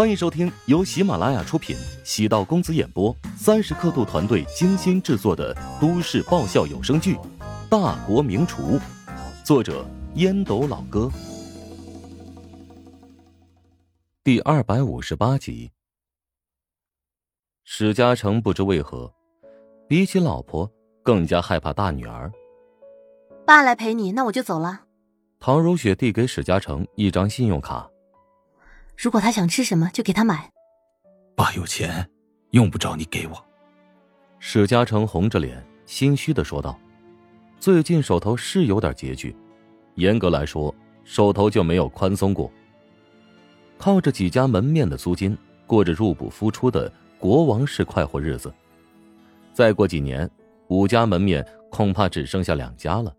欢迎收听由喜马拉雅出品、喜道公子演播、三十刻度团队精心制作的都市爆笑有声剧《大国名厨》，作者烟斗老哥，第二百五十八集。史嘉诚不知为何，比起老婆更加害怕大女儿。爸来陪你，那我就走了。唐如雪递给史嘉诚一张信用卡。如果他想吃什么，就给他买。爸有钱，用不着你给我。史嘉诚红着脸，心虚的说道：“最近手头是有点拮据，严格来说，手头就没有宽松过。靠着几家门面的租金，过着入不敷出的国王式快活日子。再过几年，五家门面恐怕只剩下两家了。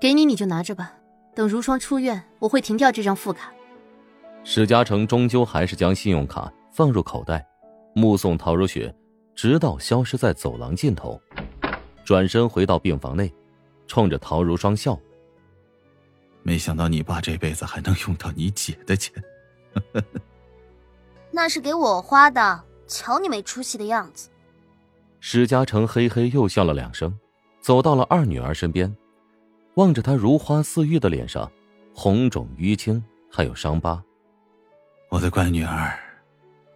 给你，你就拿着吧。等如霜出院，我会停掉这张副卡。”史嘉诚终究还是将信用卡放入口袋，目送陶如雪直到消失在走廊尽头，转身回到病房内，冲着陶如霜笑：“没想到你爸这辈子还能用到你姐的钱。”那是给我花的，瞧你没出息的样子。史嘉诚嘿嘿又笑了两声，走到了二女儿身边，望着她如花似玉的脸上，红肿淤青还有伤疤。我的乖女儿，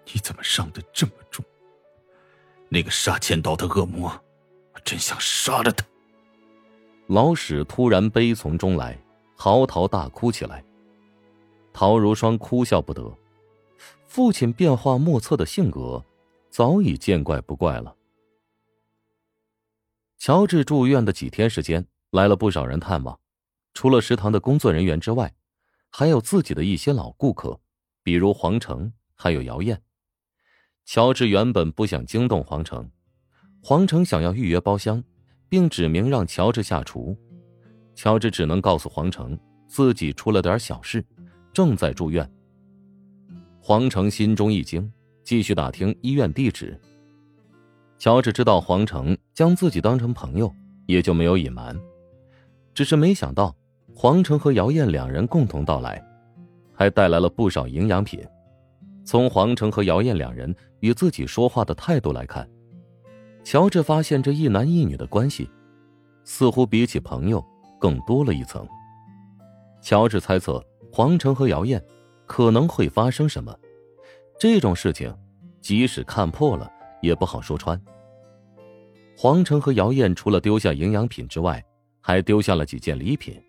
你怎么伤得这么重？那个杀千刀的恶魔，我真想杀了他！老史突然悲从中来，嚎啕大哭起来。陶如霜哭笑不得，父亲变化莫测的性格，早已见怪不怪了。乔治住院的几天时间，来了不少人探望，除了食堂的工作人员之外，还有自己的一些老顾客。比如黄成，还有姚燕。乔治原本不想惊动黄成，黄成想要预约包厢，并指明让乔治下厨。乔治只能告诉黄成自己出了点小事，正在住院。黄成心中一惊，继续打听医院地址。乔治知道黄成将自己当成朋友，也就没有隐瞒。只是没想到，黄成和姚燕两人共同到来。还带来了不少营养品。从黄成和姚燕两人与自己说话的态度来看，乔治发现这一男一女的关系，似乎比起朋友更多了一层。乔治猜测黄成和姚燕可能会发生什么，这种事情即使看破了也不好说穿。黄成和姚燕除了丢下营养品之外，还丢下了几件礼品，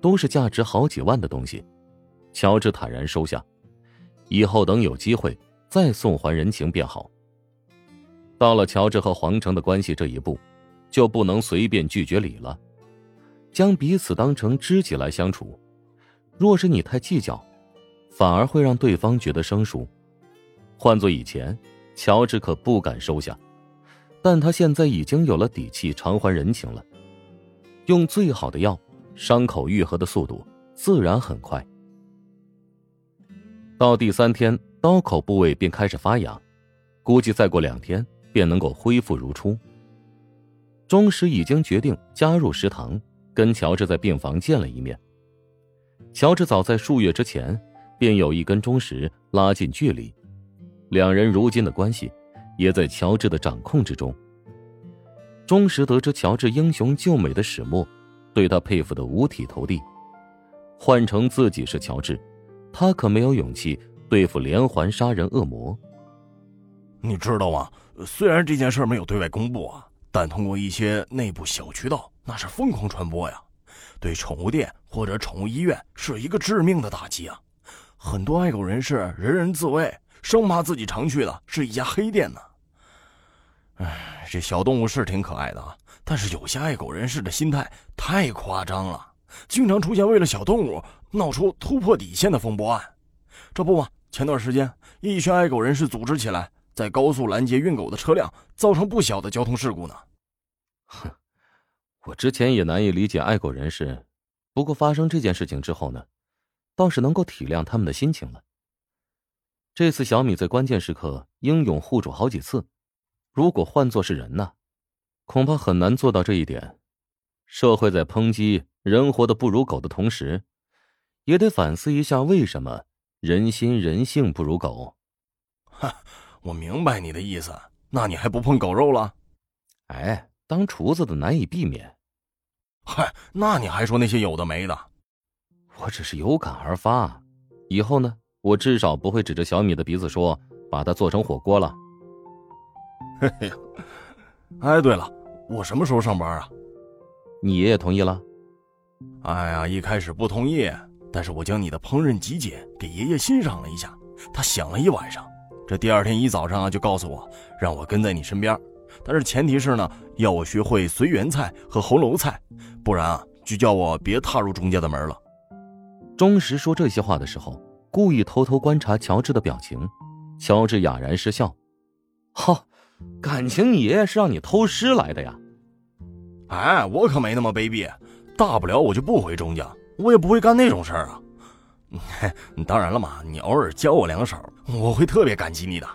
都是价值好几万的东西。乔治坦然收下，以后等有机会再送还人情便好。到了乔治和皇城的关系这一步，就不能随便拒绝礼了，将彼此当成知己来相处。若是你太计较，反而会让对方觉得生疏。换做以前，乔治可不敢收下，但他现在已经有了底气偿还人情了。用最好的药，伤口愈合的速度自然很快。到第三天，刀口部位便开始发痒，估计再过两天便能够恢复如初。钟石已经决定加入食堂，跟乔治在病房见了一面。乔治早在数月之前便有意跟钟石拉近距离，两人如今的关系也在乔治的掌控之中。钟石得知乔治英雄救美的始末，对他佩服的五体投地。换成自己是乔治。他可没有勇气对付连环杀人恶魔。你知道吗？虽然这件事没有对外公布啊，但通过一些内部小渠道，那是疯狂传播呀，对宠物店或者宠物医院是一个致命的打击啊！很多爱狗人士人人自危，生怕自己常去的是一家黑店呢。哎，这小动物是挺可爱的啊，但是有些爱狗人士的心态太夸张了。经常出现为了小动物闹出突破底线的风波案，这不嘛？前段时间一群爱狗人士组织起来，在高速拦截运狗的车辆，造成不小的交通事故呢。哼，我之前也难以理解爱狗人士，不过发生这件事情之后呢，倒是能够体谅他们的心情了。这次小米在关键时刻英勇护主好几次，如果换作是人呢，恐怕很难做到这一点。社会在抨击。人活得不如狗的同时，也得反思一下为什么人心人性不如狗。哈，我明白你的意思。那你还不碰狗肉了？哎，当厨子的难以避免。嗨，那你还说那些有的没的？我只是有感而发。以后呢，我至少不会指着小米的鼻子说把它做成火锅了。嘿嘿，哎，对了，我什么时候上班啊？你爷爷同意了？哎呀，一开始不同意，但是我将你的烹饪集锦给爷爷欣赏了一下，他想了一晚上。这第二天一早上啊，就告诉我让我跟在你身边，但是前提是呢，要我学会随缘菜和红楼菜，不然啊，就叫我别踏入钟家的门了。钟石说这些话的时候，故意偷偷观察乔治的表情，乔治哑然失笑。哈，感情你爷爷是让你偷师来的呀？哎，我可没那么卑鄙，大不了我就不回钟家，我也不会干那种事儿啊。当然了嘛，你偶尔教我两手，我会特别感激你的。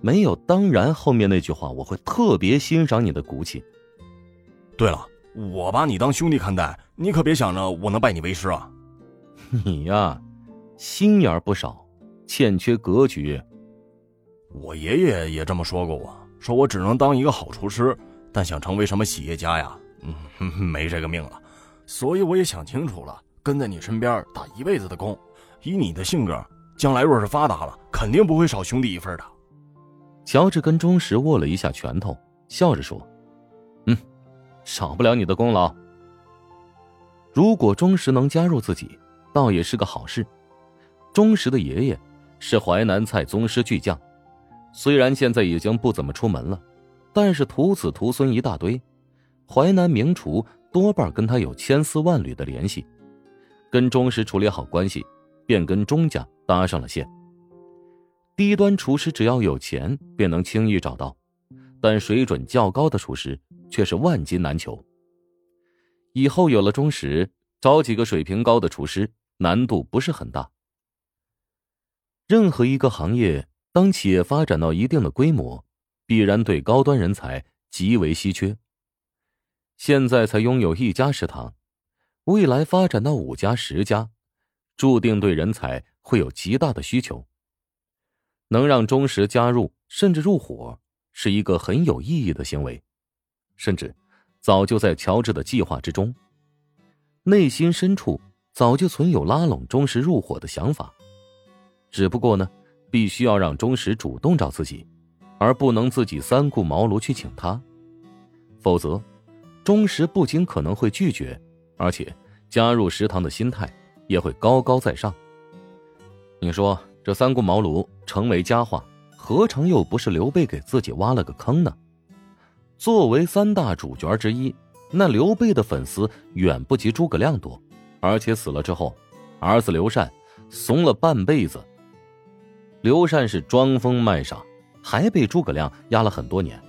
没有当然后面那句话，我会特别欣赏你的骨气。对了，我把你当兄弟看待，你可别想着我能拜你为师啊。你呀，心眼不少，欠缺格局。我爷爷也这么说过我，说我只能当一个好厨师，但想成为什么企业家呀，嗯，没这个命了。所以我也想清楚了。跟在你身边打一辈子的工，以你的性格，将来若是发达了，肯定不会少兄弟一份的。乔治跟钟石握了一下拳头，笑着说：“嗯，少不了你的功劳。如果钟石能加入自己，倒也是个好事。钟石的爷爷是淮南菜宗师巨匠，虽然现在已经不怎么出门了，但是徒子徒孙一大堆，淮南名厨多半跟他有千丝万缕的联系。”跟钟石处理好关系，便跟钟家搭上了线。低端厨师只要有钱，便能轻易找到，但水准较高的厨师却是万金难求。以后有了钟石，找几个水平高的厨师难度不是很大。任何一个行业，当企业发展到一定的规模，必然对高端人才极为稀缺。现在才拥有一家食堂。未来发展到五家、十家，注定对人才会有极大的需求。能让钟石加入甚至入伙，是一个很有意义的行为，甚至早就在乔治的计划之中。内心深处早就存有拉拢钟石入伙的想法，只不过呢，必须要让钟石主动找自己，而不能自己三顾茅庐去请他，否则，钟石不仅可能会拒绝。而且，加入食堂的心态也会高高在上。你说这三顾茅庐成为佳话，何尝又不是刘备给自己挖了个坑呢？作为三大主角之一，那刘备的粉丝远不及诸葛亮多，而且死了之后，儿子刘禅怂了半辈子。刘禅是装疯卖傻，还被诸葛亮压了很多年，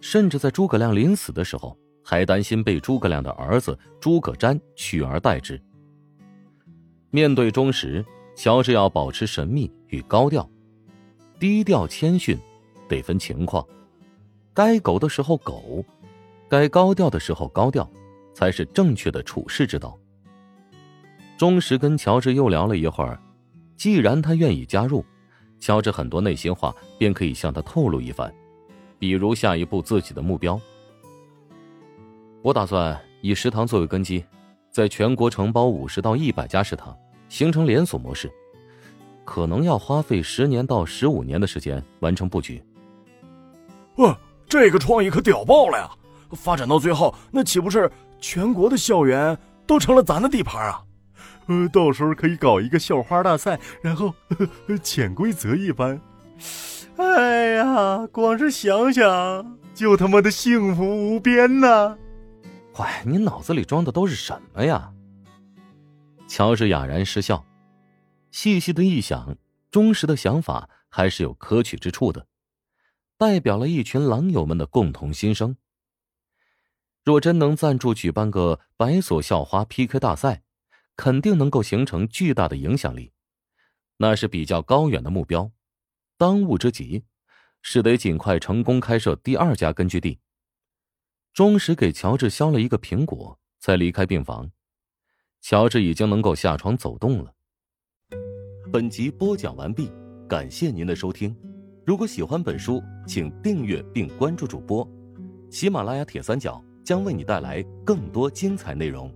甚至在诸葛亮临死的时候。还担心被诸葛亮的儿子诸葛瞻取而代之。面对钟石，乔治要保持神秘与高调，低调谦逊，得分情况。该狗的时候狗，该高调的时候高调，才是正确的处事之道。钟石跟乔治又聊了一会儿，既然他愿意加入，乔治很多内心话便可以向他透露一番，比如下一步自己的目标。我打算以食堂作为根基，在全国承包五十到一百家食堂，形成连锁模式，可能要花费十年到十五年的时间完成布局。哇，这个创意可屌爆了呀！发展到最后，那岂不是全国的校园都成了咱的地盘啊？呃，到时候可以搞一个校花大赛，然后潜规则一番。哎呀，光是想想就他妈的幸福无边呐！喂，你脑子里装的都是什么呀？乔治哑然失笑，细细的一想，忠实的想法还是有可取之处的，代表了一群狼友们的共同心声。若真能赞助举办个百所校花 PK 大赛，肯定能够形成巨大的影响力，那是比较高远的目标。当务之急是得尽快成功开设第二家根据地。忠实给乔治削了一个苹果，才离开病房。乔治已经能够下床走动了。本集播讲完毕，感谢您的收听。如果喜欢本书，请订阅并关注主播。喜马拉雅铁三角将为你带来更多精彩内容。